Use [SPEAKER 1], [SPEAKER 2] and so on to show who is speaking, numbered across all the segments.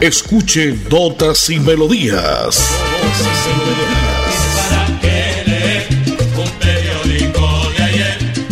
[SPEAKER 1] Escuche Notas y Melodías.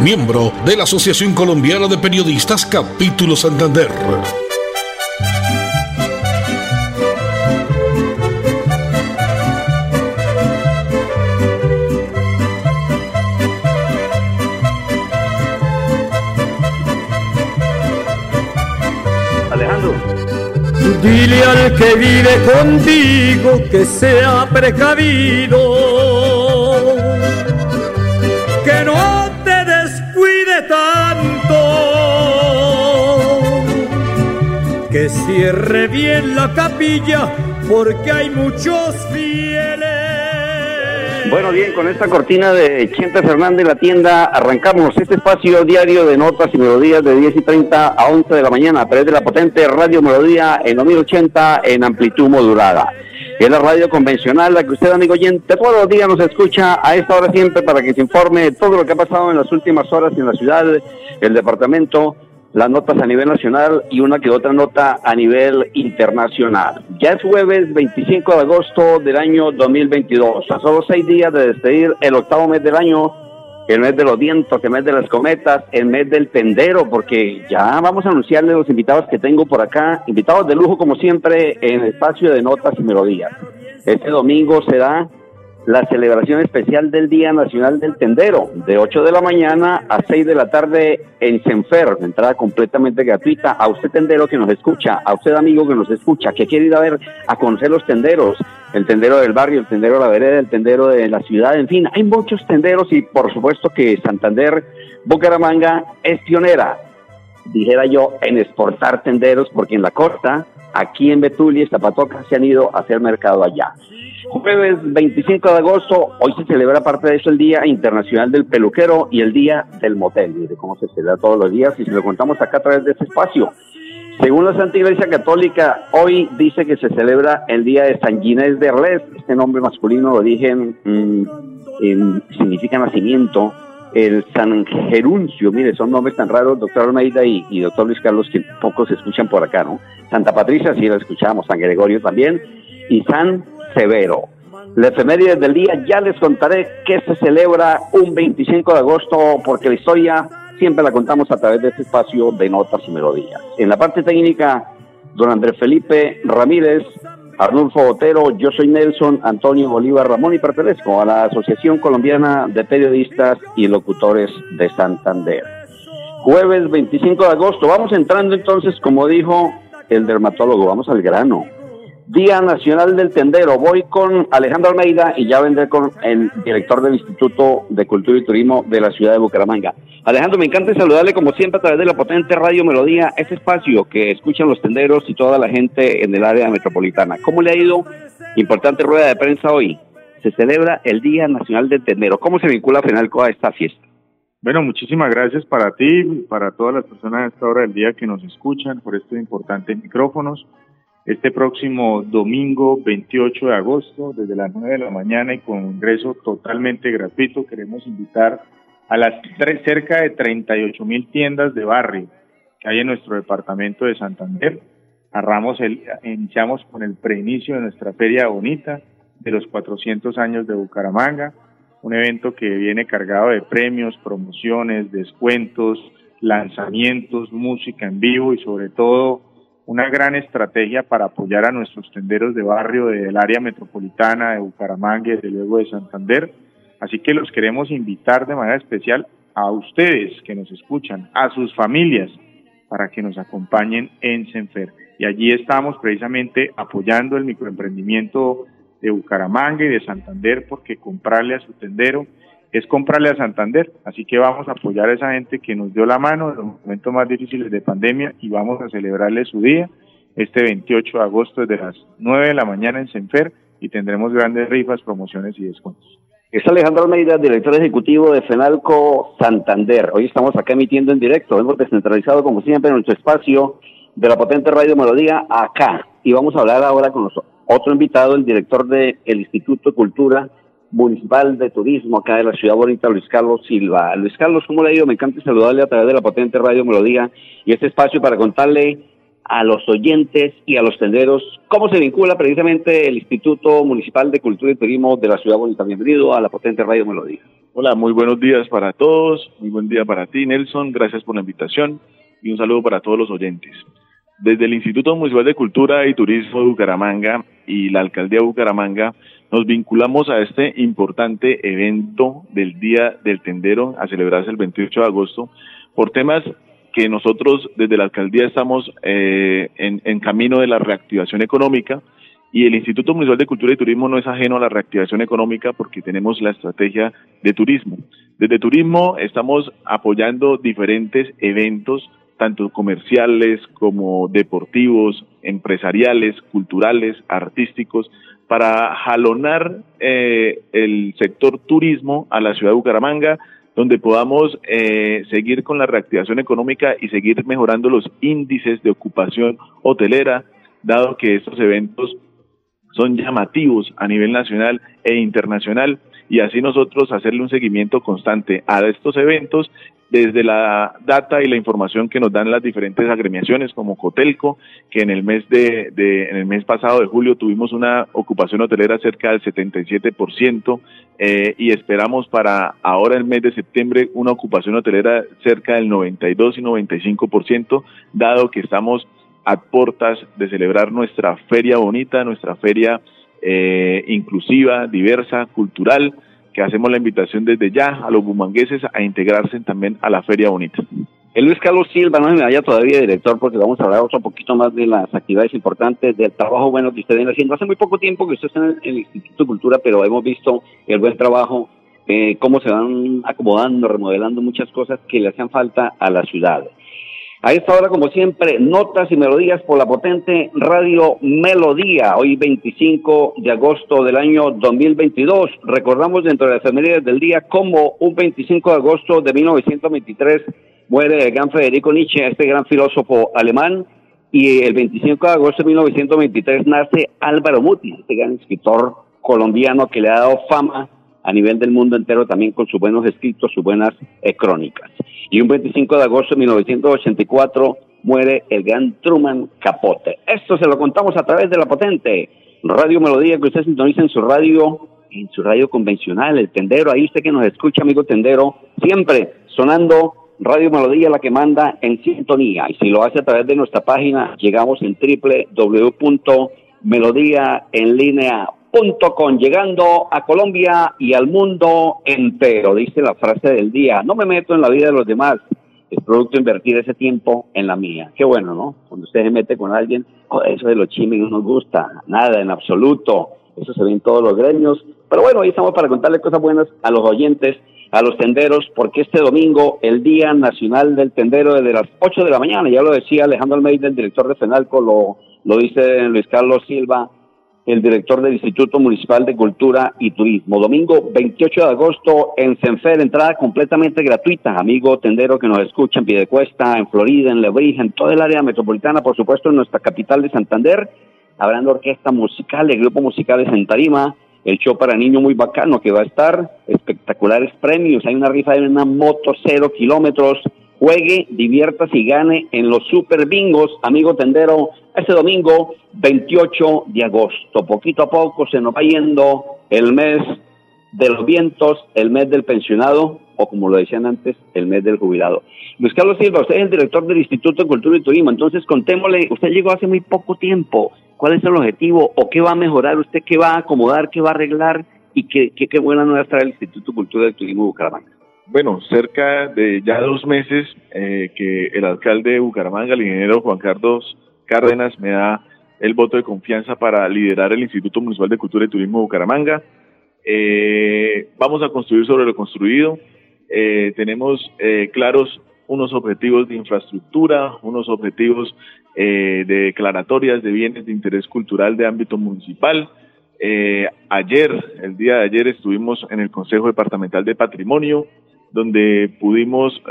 [SPEAKER 1] miembro de la Asociación Colombiana de Periodistas Capítulo Santander.
[SPEAKER 2] Dile al que vive contigo que sea precavido, cierre bien la capilla porque hay muchos
[SPEAKER 3] bueno, bien, con esta cortina de Chente Fernández, la tienda, arrancamos este espacio diario de notas y melodías de 10 y 30 a 11 de la mañana a través de la potente Radio Melodía en 2080 en amplitud modulada. Es la radio convencional, la que usted, amigo oyente, todos los días nos escucha a esta hora siempre para que se informe de todo lo que ha pasado en las últimas horas en la ciudad, el departamento, las notas a nivel nacional y una que otra nota a nivel internacional. Ya es jueves 25 de agosto del año 2022, a solo seis días de despedir el octavo mes del año, el mes de los vientos, el mes de las cometas, el mes del tendero, porque ya vamos a anunciarle los invitados que tengo por acá, invitados de lujo como siempre en el espacio de notas y melodías. Este domingo será la celebración especial del Día Nacional del Tendero, de 8 de la mañana a 6 de la tarde en Senfer, entrada completamente gratuita. A usted tendero que nos escucha, a usted amigo que nos escucha, que quiere ir a ver, a conocer los tenderos, el tendero del barrio, el tendero de la vereda, el tendero de la ciudad, en fin, hay muchos tenderos y por supuesto que Santander, Bucaramanga es pionera, dijera yo, en exportar tenderos, porque en la costa, aquí en Betulia y Zapatoca se han ido a hacer mercado allá. Jueves 25 de agosto, hoy se celebra parte de eso el Día Internacional del Peluquero y el Día del Motel, de cómo se celebra todos los días y se lo contamos acá a través de este espacio. Según la Santa Iglesia Católica, hoy dice que se celebra el Día de San Ginés de Arles, este nombre masculino de origen mm, significa nacimiento, el San Geruncio, mire, son nombres tan raros, doctor Almeida y, doctor Luis Carlos, que pocos escuchan por acá, ¿no? Santa Patricia, sí la escuchamos, San Gregorio también, y San severo. La efeméride del día ya les contaré que se celebra un 25 de agosto porque la historia siempre la contamos a través de este espacio de notas y melodías. En la parte técnica, don Andrés Felipe Ramírez, Arnulfo Otero, yo soy Nelson Antonio Bolívar Ramón y pertenezco a la Asociación Colombiana de Periodistas y Locutores de Santander. Jueves 25 de agosto, vamos entrando entonces, como dijo el dermatólogo, vamos al grano. Día Nacional del Tendero. Voy con Alejandro Almeida y ya vendré con el director del Instituto de Cultura y Turismo de la ciudad de Bucaramanga. Alejandro, me encanta saludarle como siempre a través de la potente Radio Melodía, este espacio que escuchan los tenderos y toda la gente en el área metropolitana. ¿Cómo le ha ido? Importante rueda de prensa hoy. Se celebra el Día Nacional del Tendero. ¿Cómo se vincula FENALCO a esta fiesta?
[SPEAKER 4] Bueno, muchísimas gracias para ti, para todas las personas a esta hora del día que nos escuchan por estos importantes micrófonos este próximo domingo 28 de agosto, desde las 9 de la mañana y con ingreso totalmente gratuito. Queremos invitar a las cerca de 38 mil tiendas de barrio que hay en nuestro departamento de Santander. Arramos el, iniciamos con el preinicio de nuestra Feria Bonita de los 400 años de Bucaramanga, un evento que viene cargado de premios, promociones, descuentos, lanzamientos, música en vivo y sobre todo una gran estrategia para apoyar a nuestros tenderos de barrio del área metropolitana de Bucaramanga y desde luego de Santander. Así que los queremos invitar de manera especial a ustedes que nos escuchan, a sus familias, para que nos acompañen en Senfer. Y allí estamos precisamente apoyando el microemprendimiento de Bucaramanga y de Santander porque comprarle a su tendero es comprarle a Santander. Así que vamos a apoyar a esa gente que nos dio la mano en los momentos más difíciles de pandemia y vamos a celebrarle su día este 28 de agosto desde las 9 de la mañana en Senfer y tendremos grandes rifas, promociones y descuentos.
[SPEAKER 3] Es Alejandro Almeida, director ejecutivo de FENALCO Santander. Hoy estamos acá emitiendo en directo. Hemos descentralizado, como siempre, nuestro espacio de la potente Radio Melodía acá. Y vamos a hablar ahora con otro invitado, el director del Instituto de Cultura Municipal de Turismo acá de la ciudad bonita, Luis Carlos Silva. Luis Carlos, ¿cómo le ha ido? Me encanta saludarle a través de la potente Radio Melodía y este espacio para contarle a los oyentes y a los tenderos cómo se vincula precisamente el Instituto Municipal de Cultura y Turismo de la ciudad bonita. Bienvenido a la potente Radio Melodía.
[SPEAKER 5] Hola, muy buenos días para todos, muy buen día para ti, Nelson, gracias por la invitación y un saludo para todos los oyentes. Desde el Instituto Municipal de Cultura y Turismo de Bucaramanga y la Alcaldía de Bucaramanga nos vinculamos a este importante evento del Día del Tendero a celebrarse el 28 de agosto por temas que nosotros desde la alcaldía estamos eh, en, en, camino de la reactivación económica y el Instituto Municipal de Cultura y Turismo no es ajeno a la reactivación económica porque tenemos la estrategia de turismo. Desde turismo estamos apoyando diferentes eventos, tanto comerciales como deportivos, empresariales, culturales, artísticos, para jalonar eh, el sector turismo a la ciudad de Bucaramanga, donde podamos eh, seguir con la reactivación económica y seguir mejorando los índices de ocupación hotelera, dado que estos eventos son llamativos a nivel nacional e internacional y así nosotros hacerle un seguimiento constante a estos eventos desde la data y la información que nos dan las diferentes agremiaciones como Cotelco, que en el mes de, en el mes pasado de julio tuvimos una ocupación hotelera cerca del 77% eh, y esperamos para ahora el mes de septiembre una ocupación hotelera cerca del 92 y 95%, dado que estamos a puertas de celebrar nuestra feria bonita, nuestra feria eh, inclusiva, diversa, cultural, que hacemos la invitación desde ya a los bumangueses a integrarse también a la Feria Bonita.
[SPEAKER 3] El Luis Carlos Silva, no se me vaya todavía, director, porque vamos a hablar otro poquito más de las actividades importantes, del trabajo bueno que usted viene haciendo. Hace muy poco tiempo que usted está en el, Instituto de Cultura, pero hemos visto el buen trabajo, eh, cómo se van acomodando, remodelando muchas cosas que le hacen falta a la ciudad. A esta hora, como siempre, notas y melodías por la potente Radio Melodía. Hoy 25 de agosto del año 2022. Recordamos dentro de las efemérides del día como un 25 de agosto de 1923 muere el gran Federico Nietzsche, este gran filósofo alemán. Y el 25 de agosto de 1923 nace Álvaro Muti, este gran escritor colombiano que le ha dado fama a nivel del mundo entero también con sus buenos escritos, sus buenas eh, crónicas. Y un 25 de agosto de 1984 muere el gran Truman Capote. Esto se lo contamos a través de la potente Radio Melodía que usted sintoniza en su radio, en su radio convencional, el tendero, ahí usted que nos escucha, amigo tendero, siempre sonando Radio Melodía la que manda en sintonía. Y si lo hace a través de nuestra página, llegamos en www.melodíaenlinea.com con llegando a Colombia y al mundo entero, dice la frase del día. No me meto en la vida de los demás, es producto invertir ese tiempo en la mía. Qué bueno, ¿no? Cuando usted se mete con alguien, eso de los chimes no nos gusta, nada en absoluto. Eso se ve en todos los gremios. Pero bueno, hoy estamos para contarle cosas buenas a los oyentes, a los tenderos, porque este domingo, el Día Nacional del Tendero, desde las 8 de la mañana, ya lo decía Alejandro Almeida, el director de FENALCO, lo, lo dice Luis Carlos Silva, el director del Instituto Municipal de Cultura y Turismo. Domingo 28 de agosto en Senfer, entrada completamente gratuita. Amigo tendero que nos escucha en Piedecuesta, en Florida, en Lebrija, en toda el área metropolitana, por supuesto en nuestra capital de Santander. Habrá orquesta musical, el grupo musical es en Tarima, el show para niños muy bacano que va a estar, espectaculares premios, hay una rifa de una moto cero kilómetros, juegue, diviértase y gane en los super bingos, amigo tendero, este domingo 28 de agosto. Poquito a poco se nos va yendo el mes de los vientos, el mes del pensionado, o como lo decían antes, el mes del jubilado. Luis Carlos Silva, usted es el director del Instituto de Cultura y Turismo, entonces contémosle, usted llegó hace muy poco tiempo, ¿cuál es el objetivo o qué va a mejorar usted, qué va a acomodar, qué va a arreglar y qué, qué, qué buena nueva trae el Instituto de Cultura y Turismo de Bucaramanga?
[SPEAKER 5] Bueno, cerca de ya dos meses eh, que el alcalde de Bucaramanga, el ingeniero Juan Carlos Cárdenas, me da el voto de confianza para liderar el Instituto Municipal de Cultura y Turismo de Bucaramanga. Eh, vamos a construir sobre lo construido. Eh, tenemos claros unos objetivos de infraestructura, unos objetivos de declaratorias de bienes de interés cultural de ámbito municipal. ayer, el día de ayer, estuvimos en el Consejo Departamental de Patrimonio, donde pudimos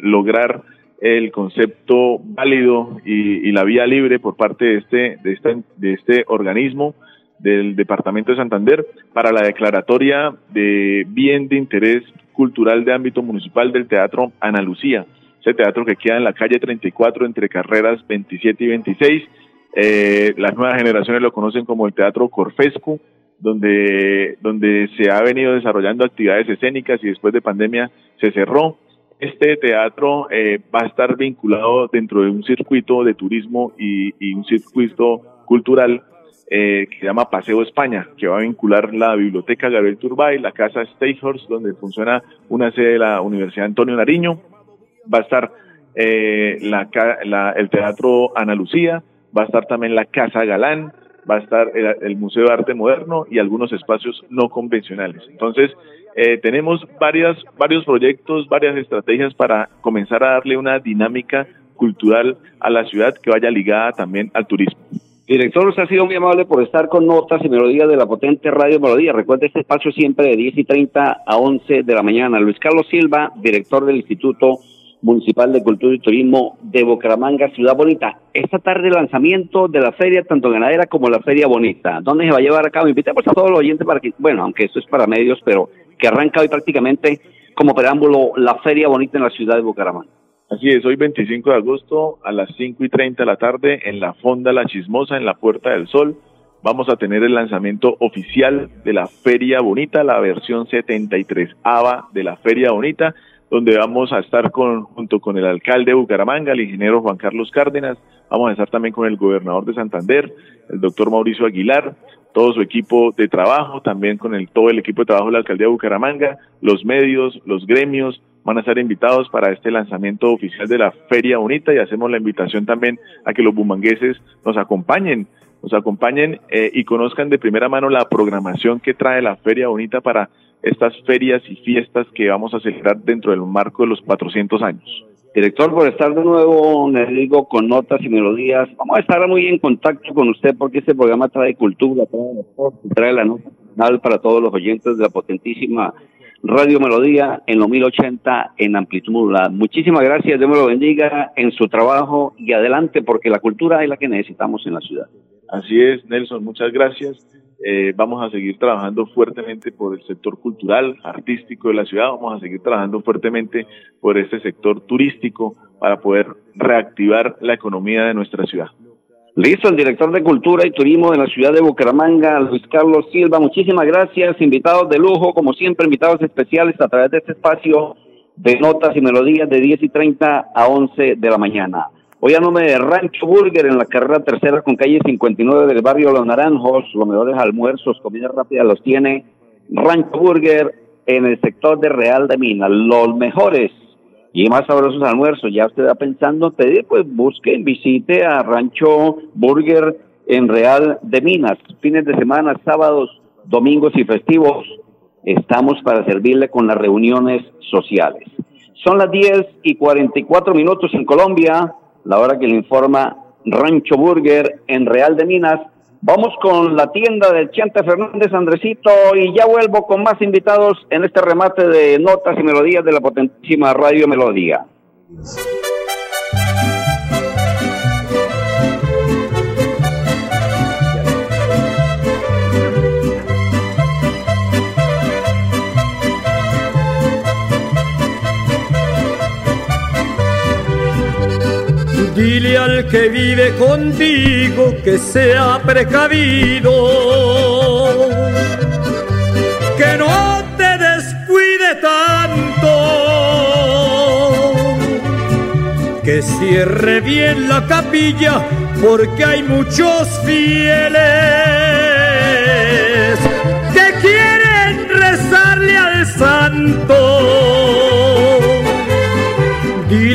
[SPEAKER 5] lograr el concepto válido y, la vía libre por parte de este, de, este, de este organismo del Departamento de Santander para la declaratoria de bien de interés cultural de ámbito municipal del Teatro Ana Lucía, ese teatro que queda en la calle 34 entre carreras 27 y 26. Eh, las nuevas generaciones lo conocen como el Teatro Corfescu, donde, donde se ha venido desarrollando actividades escénicas y después de pandemia se cerró. Este teatro eh, va a estar vinculado dentro de un circuito de turismo y, un circuito cultural eh, que se llama Paseo España, que va a vincular la Biblioteca Gabriel Turbay, la Casa Stayhorse, donde funciona una sede de la Universidad Antonio Nariño, va a estar eh, el Teatro Ana Lucía, va a estar también la Casa Galán, va a estar el Museo de Arte Moderno y algunos espacios no convencionales. Entonces, eh, tenemos varias, varios proyectos, varias estrategias para comenzar a darle una dinámica cultural a la ciudad que vaya ligada también al turismo.
[SPEAKER 3] Director, usted ha sido muy amable por estar con notas y melodías de la potente Radio Melodía. Recuerde este espacio siempre de 10 y 30 a 11 de la mañana. Luis Carlos Silva, director del Instituto Municipal de Cultura y Turismo de Bucaramanga, Ciudad Bonita. Esta tarde lanzamiento de la feria, tanto ganadera como la feria bonita. ¿Dónde se va a llevar a cabo? Invitemos a todos los oyentes para que, bueno, aunque esto es para medios, pero que arranca hoy prácticamente como preámbulo la Feria Bonita en la ciudad de Bucaramanga.
[SPEAKER 5] Así es, hoy 25 de agosto a las 5 y 30 de la tarde en la Fonda La Chismosa, en la Puerta del Sol, vamos a tener el lanzamiento oficial de la Feria Bonita, la versión 73 ABA de la Feria Bonita, donde vamos a estar con, junto con el alcalde de Bucaramanga, el ingeniero Juan Carlos Cárdenas, vamos a estar también con el gobernador de Santander, el doctor Mauricio Aguilar, todo su equipo de trabajo, también con el, todo el equipo de trabajo de la alcaldía de Bucaramanga, los medios, los gremios, van a estar invitados para este lanzamiento oficial de la Feria Bonita y hacemos la invitación también a que los bumangueses nos acompañen, nos acompañen eh, y conozcan de primera mano la programación que trae la Feria Bonita para estas ferias y fiestas que vamos a celebrar dentro del marco de los 400 años.
[SPEAKER 3] Director, por estar de nuevo, le digo, con notas y melodías. Vamos a estar muy en contacto con usted porque este programa trae cultura, trae deporte, trae la nota para todos los oyentes de la potentísima Radio Melodía en los 1080 en amplitud modulada. Muchísimas gracias, Dios me lo bendiga en su trabajo y adelante porque la cultura es la que necesitamos en la ciudad.
[SPEAKER 5] Así es, Nelson, muchas gracias. Eh, vamos a seguir trabajando fuertemente por el sector cultural, artístico de la ciudad, vamos a seguir trabajando fuertemente por este sector turístico para poder reactivar la economía de nuestra ciudad.
[SPEAKER 3] Listo, el director de Cultura y Turismo de la ciudad de Bucaramanga, Luis Carlos Silva, muchísimas gracias, invitados de lujo, como siempre, invitados especiales a través de este espacio de notas y melodías de 10 y 30 a 11 de la mañana. Hoy a nombre de Rancho Burger en la carrera tercera con calle 59 del barrio Los Naranjos, los mejores almuerzos, comida rápida los tiene Rancho Burger en el sector de Real de Minas. Los mejores y más sabrosos almuerzos. Ya usted va pensando pedir, pues busque, visite a Rancho Burger en Real de Minas. Fines de semana, sábados, domingos y festivos, estamos para servirle con las reuniones sociales. Son las 10 y 44 minutos en Colombia la hora que le informa Rancho Burger en Real de Minas. Vamos con la tienda del Chente Fernández Andresito y ya vuelvo con más invitados en este remate de notas y melodías de la potentísima Radio Melodía.
[SPEAKER 2] Dile al que vive contigo que sea precavido, que no te descuide tanto, que cierre bien la capilla porque hay muchos fieles que quieren rezarle al santo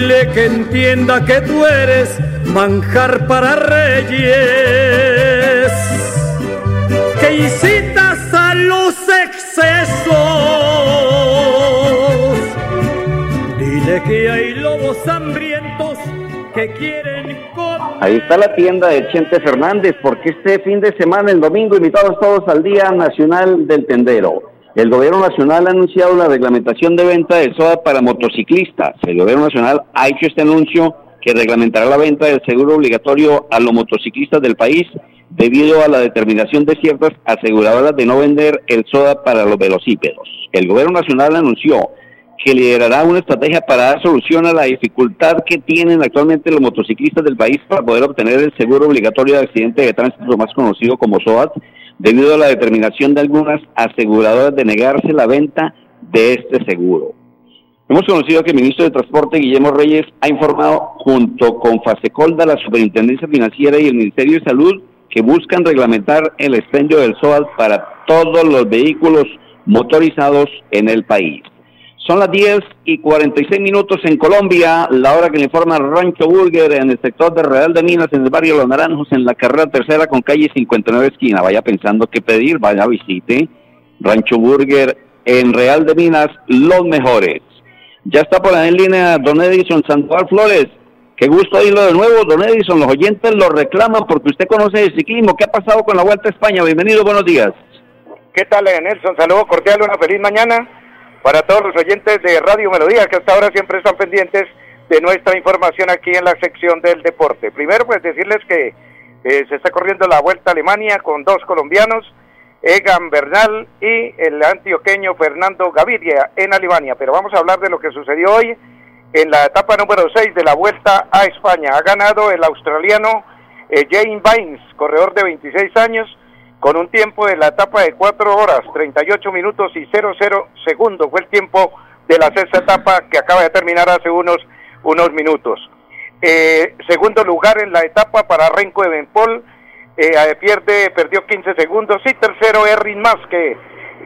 [SPEAKER 2] Dile que entienda que tú eres manjar para reyes, que incitas a los excesos. Dile que hay lobos hambrientos que quieren.
[SPEAKER 3] Ahí está la tienda de Chente Fernández, porque este fin de semana, el domingo, invitados todos al Día Nacional del Tendero. El Gobierno Nacional ha anunciado la reglamentación de venta de soda para motociclistas. El Gobierno Nacional ha hecho este anuncio que reglamentará la venta del seguro obligatorio a los motociclistas del país debido a la determinación de ciertas aseguradoras de no vender el soda para los velocípedos. El Gobierno Nacional anunció que liderará una estrategia para dar solución a la dificultad que tienen actualmente los motociclistas del país para poder obtener el seguro obligatorio de accidente de tránsito más conocido como SOAT, debido a la determinación de algunas aseguradoras de negarse la venta de este seguro. Hemos conocido que el ministro de Transporte, Guillermo Reyes, ha informado junto con Fasecolda, la Superintendencia Financiera y el Ministerio de Salud que buscan reglamentar el expendio del SOAT para todos los vehículos motorizados en el país. Son las 10 y 46 minutos en Colombia, la hora que le informa Rancho Burger en el sector de Real de Minas, en el barrio Los Naranjos, en la carrera tercera con calle 59 esquina. Vaya pensando qué pedir, vaya visite Rancho Burger en Real de Minas, los mejores. Ya está por ahí en línea Don Edison Sandoval Flores. Qué gusto oírlo de nuevo, Don Edison. Los oyentes lo reclaman porque usted conoce el ciclismo. ¿Qué ha pasado con la Vuelta a España? Bienvenido, buenos días.
[SPEAKER 6] ¿Qué tal, Nelson? Saludo cordial, una feliz mañana para todos los oyentes de Radio Melodía, que hasta ahora siempre están pendientes de nuestra información aquí en la sección del deporte. Primero, pues decirles que eh, se está corriendo la Vuelta a Alemania con dos colombianos, Egan Bernal y el antioqueño Fernando Gaviria en Alemania. Pero vamos a hablar de lo que sucedió hoy en la etapa número 6 de la Vuelta a España. Ha ganado el australiano eh, Jane Vines, corredor de 26 años, con un tiempo de la etapa de 4 horas, 38 minutos y 00 segundos. Fue el tiempo de la sexta etapa que acaba de terminar hace unos, unos minutos. Eh, segundo lugar en la etapa para Renko Evenpol, eh, pierde, perdió 15 segundos. Y tercero, Errin Mas, que,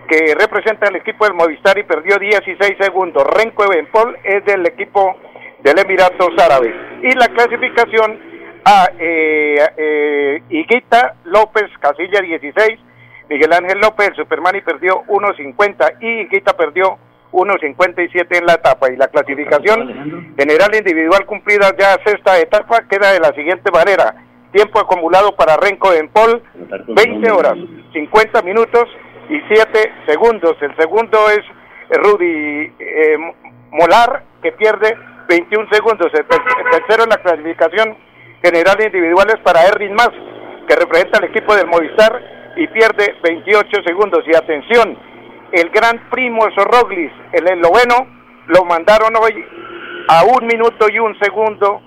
[SPEAKER 6] que representa al equipo del Movistar y perdió 16 segundos. Renko Evenpol es del equipo del Emiratos Árabes. Y la clasificación a eh, eh, Higuita López, casilla 16, Miguel Ángel López, el Superman y perdió 1.50 y Higuita perdió 1.57 en la etapa y la clasificación general individual cumplida ya sexta etapa queda de la siguiente manera. Tiempo acumulado para Renko en Pol, 20 horas, 50 minutos y 7 segundos. El segundo es Rudy eh, Molar, que pierde 21 segundos. El tercero en la clasificación general individuales para Erwin Más, que representa al equipo del Movistar y pierde 28 segundos. Y atención, el gran primo Sorroglis, el esloveno, lo mandaron hoy a un minuto y un segundo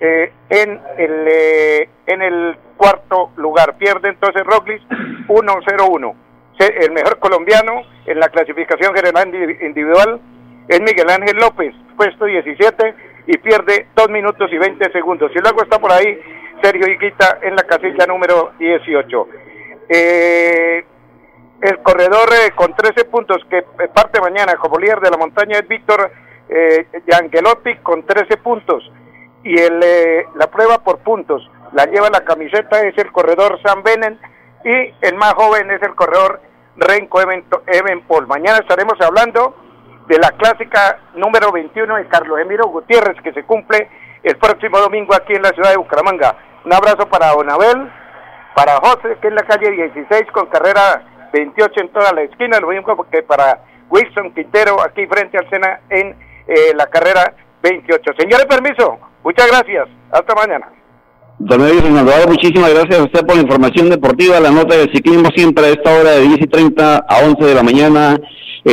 [SPEAKER 6] eh, en, el, eh, en el cuarto lugar. Pierde entonces Roglis 1-0-1. El mejor colombiano en la clasificación general individual es Miguel Ángel López, puesto 17 y pierde 2 minutos y 20 segundos. Y luego está por ahí Sergio Iquita en la casilla número 18. Eh, el corredor eh, con 13 puntos que eh, parte mañana como líder de la montaña es Víctor eh, con 13 puntos. Y el, la prueba por puntos la lleva la camiseta es el corredor Sam Benen y el más joven es el corredor Renko Evenpol. Mañana estaremos hablando de la clásica número 21 de Carlos Emiro Gutiérrez, que se cumple el próximo domingo aquí en la ciudad de Bucaramanga. Un abrazo para Donabel, para José, que es la calle 16 con carrera 28 en toda la esquina, lo mismo que para Wilson Quintero aquí frente al Sena en eh, la carrera 28. Señores, permiso, muchas gracias, hasta mañana.
[SPEAKER 3] Don Edison muchísimas gracias a usted por la información deportiva, la nota de ciclismo siempre a esta hora de 10 y 30 a 11 de la mañana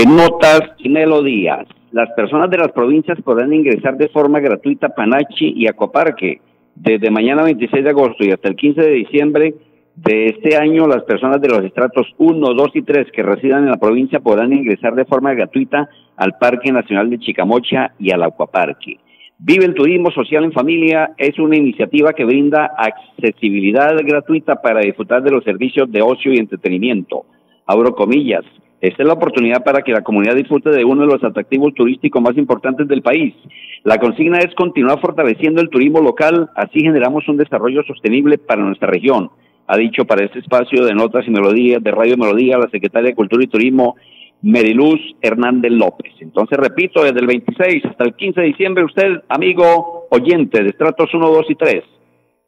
[SPEAKER 3] notas y melodías. Las personas de las provincias podrán ingresar de forma gratuita a Panachi y Acoparque. Desde mañana 26 de agosto y hasta el 15 de diciembre de este año, las personas de los estratos 1, 2 y 3 que residan en la provincia podrán ingresar de forma gratuita al Parque Nacional de Chicamocha y al Acuaparque. Vive el Turismo Social en Familia es una iniciativa que brinda accesibilidad gratuita para disfrutar de los servicios de ocio y entretenimiento. Abro comillas, esta es la oportunidad para que la comunidad disfrute de uno de los atractivos turísticos más importantes del país. La consigna es continuar fortaleciendo el turismo local, así generamos un desarrollo sostenible para nuestra región, ha dicho para este espacio de notas y melodías de Radio Melodía la secretaria de Cultura y Turismo, Meriluz Hernández López. Entonces, repito, desde el 26 hasta el 15 de diciembre, usted, amigo oyente de estratos 1, 2 y 3,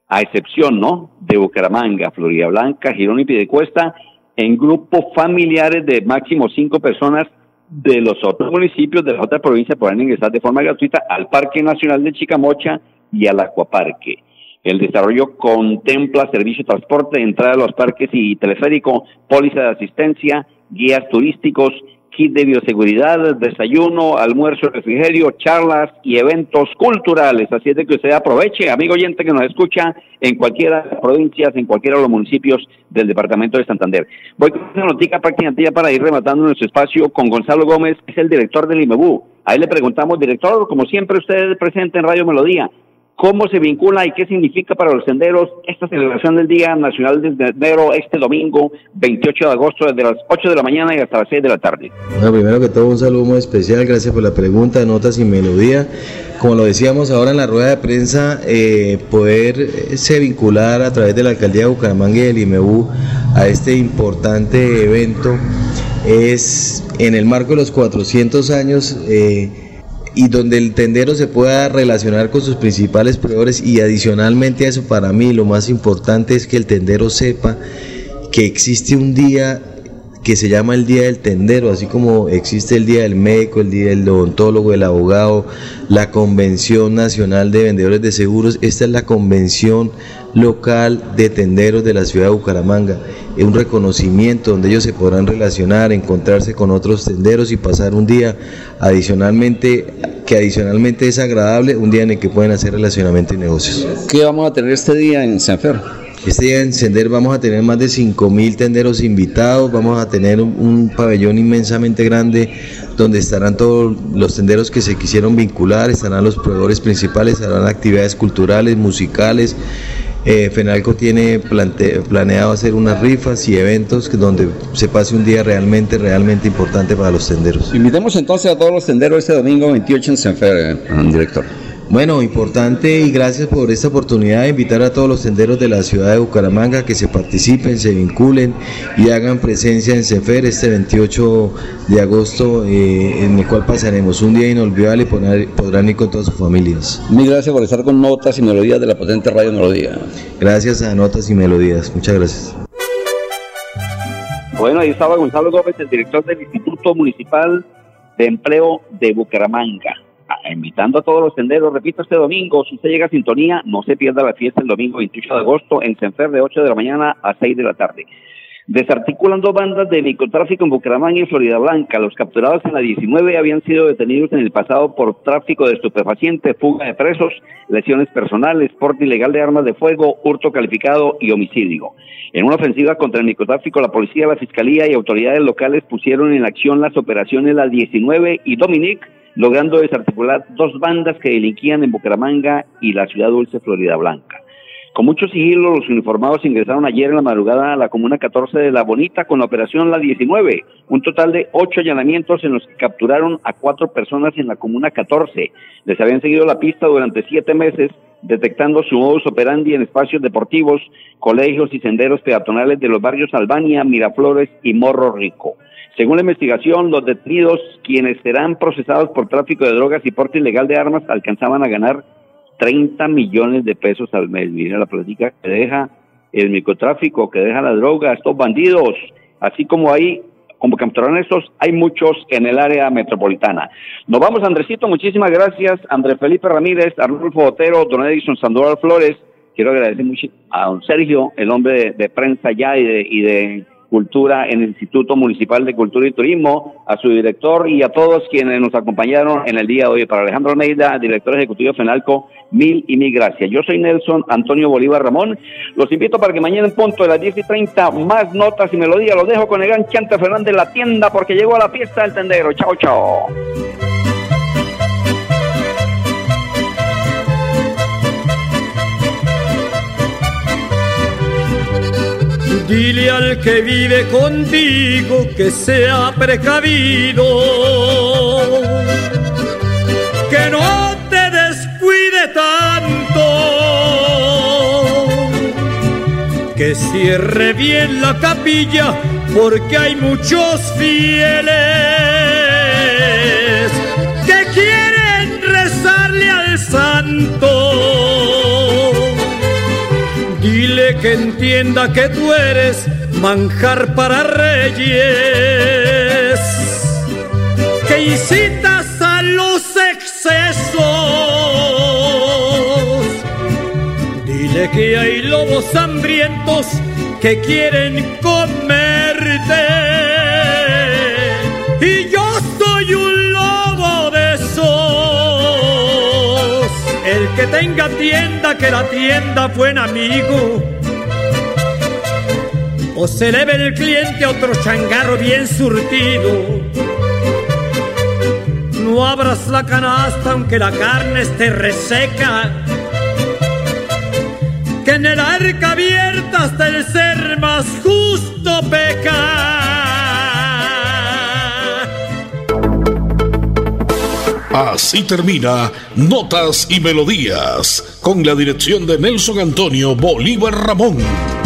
[SPEAKER 3] a excepción, ¿no? De Bucaramanga, Florida Blanca, Girón y Piedecuesta, en grupos familiares de máximo cinco personas de los otros municipios de la otra provincia podrán ingresar de forma gratuita al Parque Nacional de Chicamocha y al Acuaparque. El desarrollo contempla servicio de transporte, entrada a los parques y teleférico, póliza de asistencia, guías turísticos, kit de bioseguridad, desayuno, almuerzo, refrigerio, charlas y eventos culturales. Así es de que usted aproveche, amigo oyente que nos escucha en cualquiera de las provincias, en cualquiera de los municipios del departamento de Santander. Voy con una noticia prácticamente para ir rematando nuestro espacio con Gonzalo Gómez, que es el director del IMEBU. Ahí le preguntamos, director, como siempre usted es presente en Radio Melodía, cómo se vincula y qué significa para los senderos esta celebración del Día Nacional del Sendero este domingo 28 de agosto desde las 8 de la mañana y hasta las 6 de la tarde.
[SPEAKER 7] Bueno, primero que todo un saludo muy especial, gracias por la pregunta, notas y melodía. Como lo decíamos ahora en la rueda de prensa, eh, poderse vincular a través de la Alcaldía de Bucaramanga y del IMEU a este importante evento es en el marco de los 400 años eh, y donde el tendero se pueda relacionar con sus principales proveedores. Y adicionalmente a eso para mí lo más importante es que el tendero sepa que existe un día que se llama el Día del Tendero, así como existe el Día del Médico, el Día del Odontólogo, el Abogado, la Convención Nacional de Vendedores de Seguros, esta es la Convención Local de Tenderos de la ciudad de Bucaramanga, es un reconocimiento donde ellos se podrán relacionar, encontrarse con otros tenderos y pasar un día adicionalmente, que adicionalmente es agradable, un día en el que pueden hacer relacionamiento y negocios.
[SPEAKER 3] ¿Qué vamos a tener este día en Sanfer?
[SPEAKER 7] Este día en Sender vamos a tener más de 5.000 tenderos invitados, vamos a tener un, pabellón inmensamente grande donde estarán todos los tenderos que se quisieron vincular, estarán los proveedores principales, estarán actividades culturales, musicales. Eh, Fenalco tiene planeado hacer unas rifas y eventos donde se pase un día realmente, realmente importante para los tenderos.
[SPEAKER 3] Invitemos entonces a todos los tenderos este domingo 28 en Sanfer, eh, director.
[SPEAKER 7] Bueno, importante y gracias por esta oportunidad de invitar a todos los senderos de la ciudad de Bucaramanga que se participen, se vinculen y hagan presencia en CEFER este 28 de agosto, eh, en el cual pasaremos un día inolvidable y poner, podrán ir con todas sus familias.
[SPEAKER 3] Mil gracias por estar con Notas y Melodías de la potente Radio Melodía.
[SPEAKER 7] Gracias a Notas y Melodías, muchas gracias.
[SPEAKER 3] Bueno, ahí estaba Gonzalo Gómez, el director del Instituto Municipal de Empleo de Bucaramanga invitando a todos los senderos, repito, este domingo, si usted llega a sintonía, no se pierda la fiesta el domingo 28 de agosto en Senfer de 8 de la mañana a 6 de la tarde. Desarticulan dos bandas de microtráfico en Bucaramanga y Florida Blanca. Los capturados en la 19 habían sido detenidos en el pasado por tráfico de estupefacientes, fuga de presos, lesiones personales, porte ilegal de armas de fuego, hurto calificado y homicidio. En una ofensiva contra el microtráfico, la policía, la fiscalía y autoridades locales pusieron en acción las operaciones La 19 y Dominic, logrando desarticular dos bandas que delinquían en Bucaramanga y la ciudad dulce Florida Blanca. Con mucho sigilo, los uniformados ingresaron ayer en la madrugada a la comuna 14 de La Bonita con la operación La 19, un total de ocho allanamientos en los que capturaron a cuatro personas en la comuna 14. Les habían seguido la pista durante siete meses, detectando su modus operandi en espacios deportivos, colegios y senderos peatonales de los barrios Albania, Miraflores y Morro Rico. Según la investigación, los detenidos, quienes serán procesados por tráfico de drogas y porte ilegal de armas, alcanzaban a ganar 30 millones de pesos al mes. Miren la política que deja el microtráfico, que deja la droga, estos bandidos, así como ahí, como capturaron estos, hay muchos en el área metropolitana. Nos vamos, Andresito, muchísimas gracias. Andrés Felipe Ramírez, Arnulfo Botero, Don Edison Sandoval Flores. Quiero agradecer mucho a don Sergio, el hombre de, de prensa ya y de, y de Cultura en el Instituto Municipal de Cultura y Turismo, a su director y a todos quienes nos acompañaron en el día de hoy. Para Alejandro Almeida, director ejecutivo FENALCO, mil y mil gracias. Yo soy Nelson Antonio Bolívar Ramón. Los invito para que mañana en punto de las 10 y 30 más notas y melodías. Los dejo con el gran Chante Fernández la tienda porque llegó a la fiesta del tendero. Chao, chao.
[SPEAKER 2] Dile al que vive contigo que sea precavido, que no te descuide tanto, que cierre bien la capilla porque hay muchos fieles que entienda que tú eres manjar para reyes, que incitas a los excesos. Dile que hay lobos hambrientos que quieren comerte. Y yo soy un lobo de esos. El que tenga tienda, que la tienda buen amigo. O se le ve el cliente otro changarro bien surtido. No abras la canasta aunque la carne esté reseca que en el arca abierta hasta el ser más justo peca.
[SPEAKER 1] Así termina Notas y Melodías, con la dirección de Nelson Antonio Bolívar Ramón.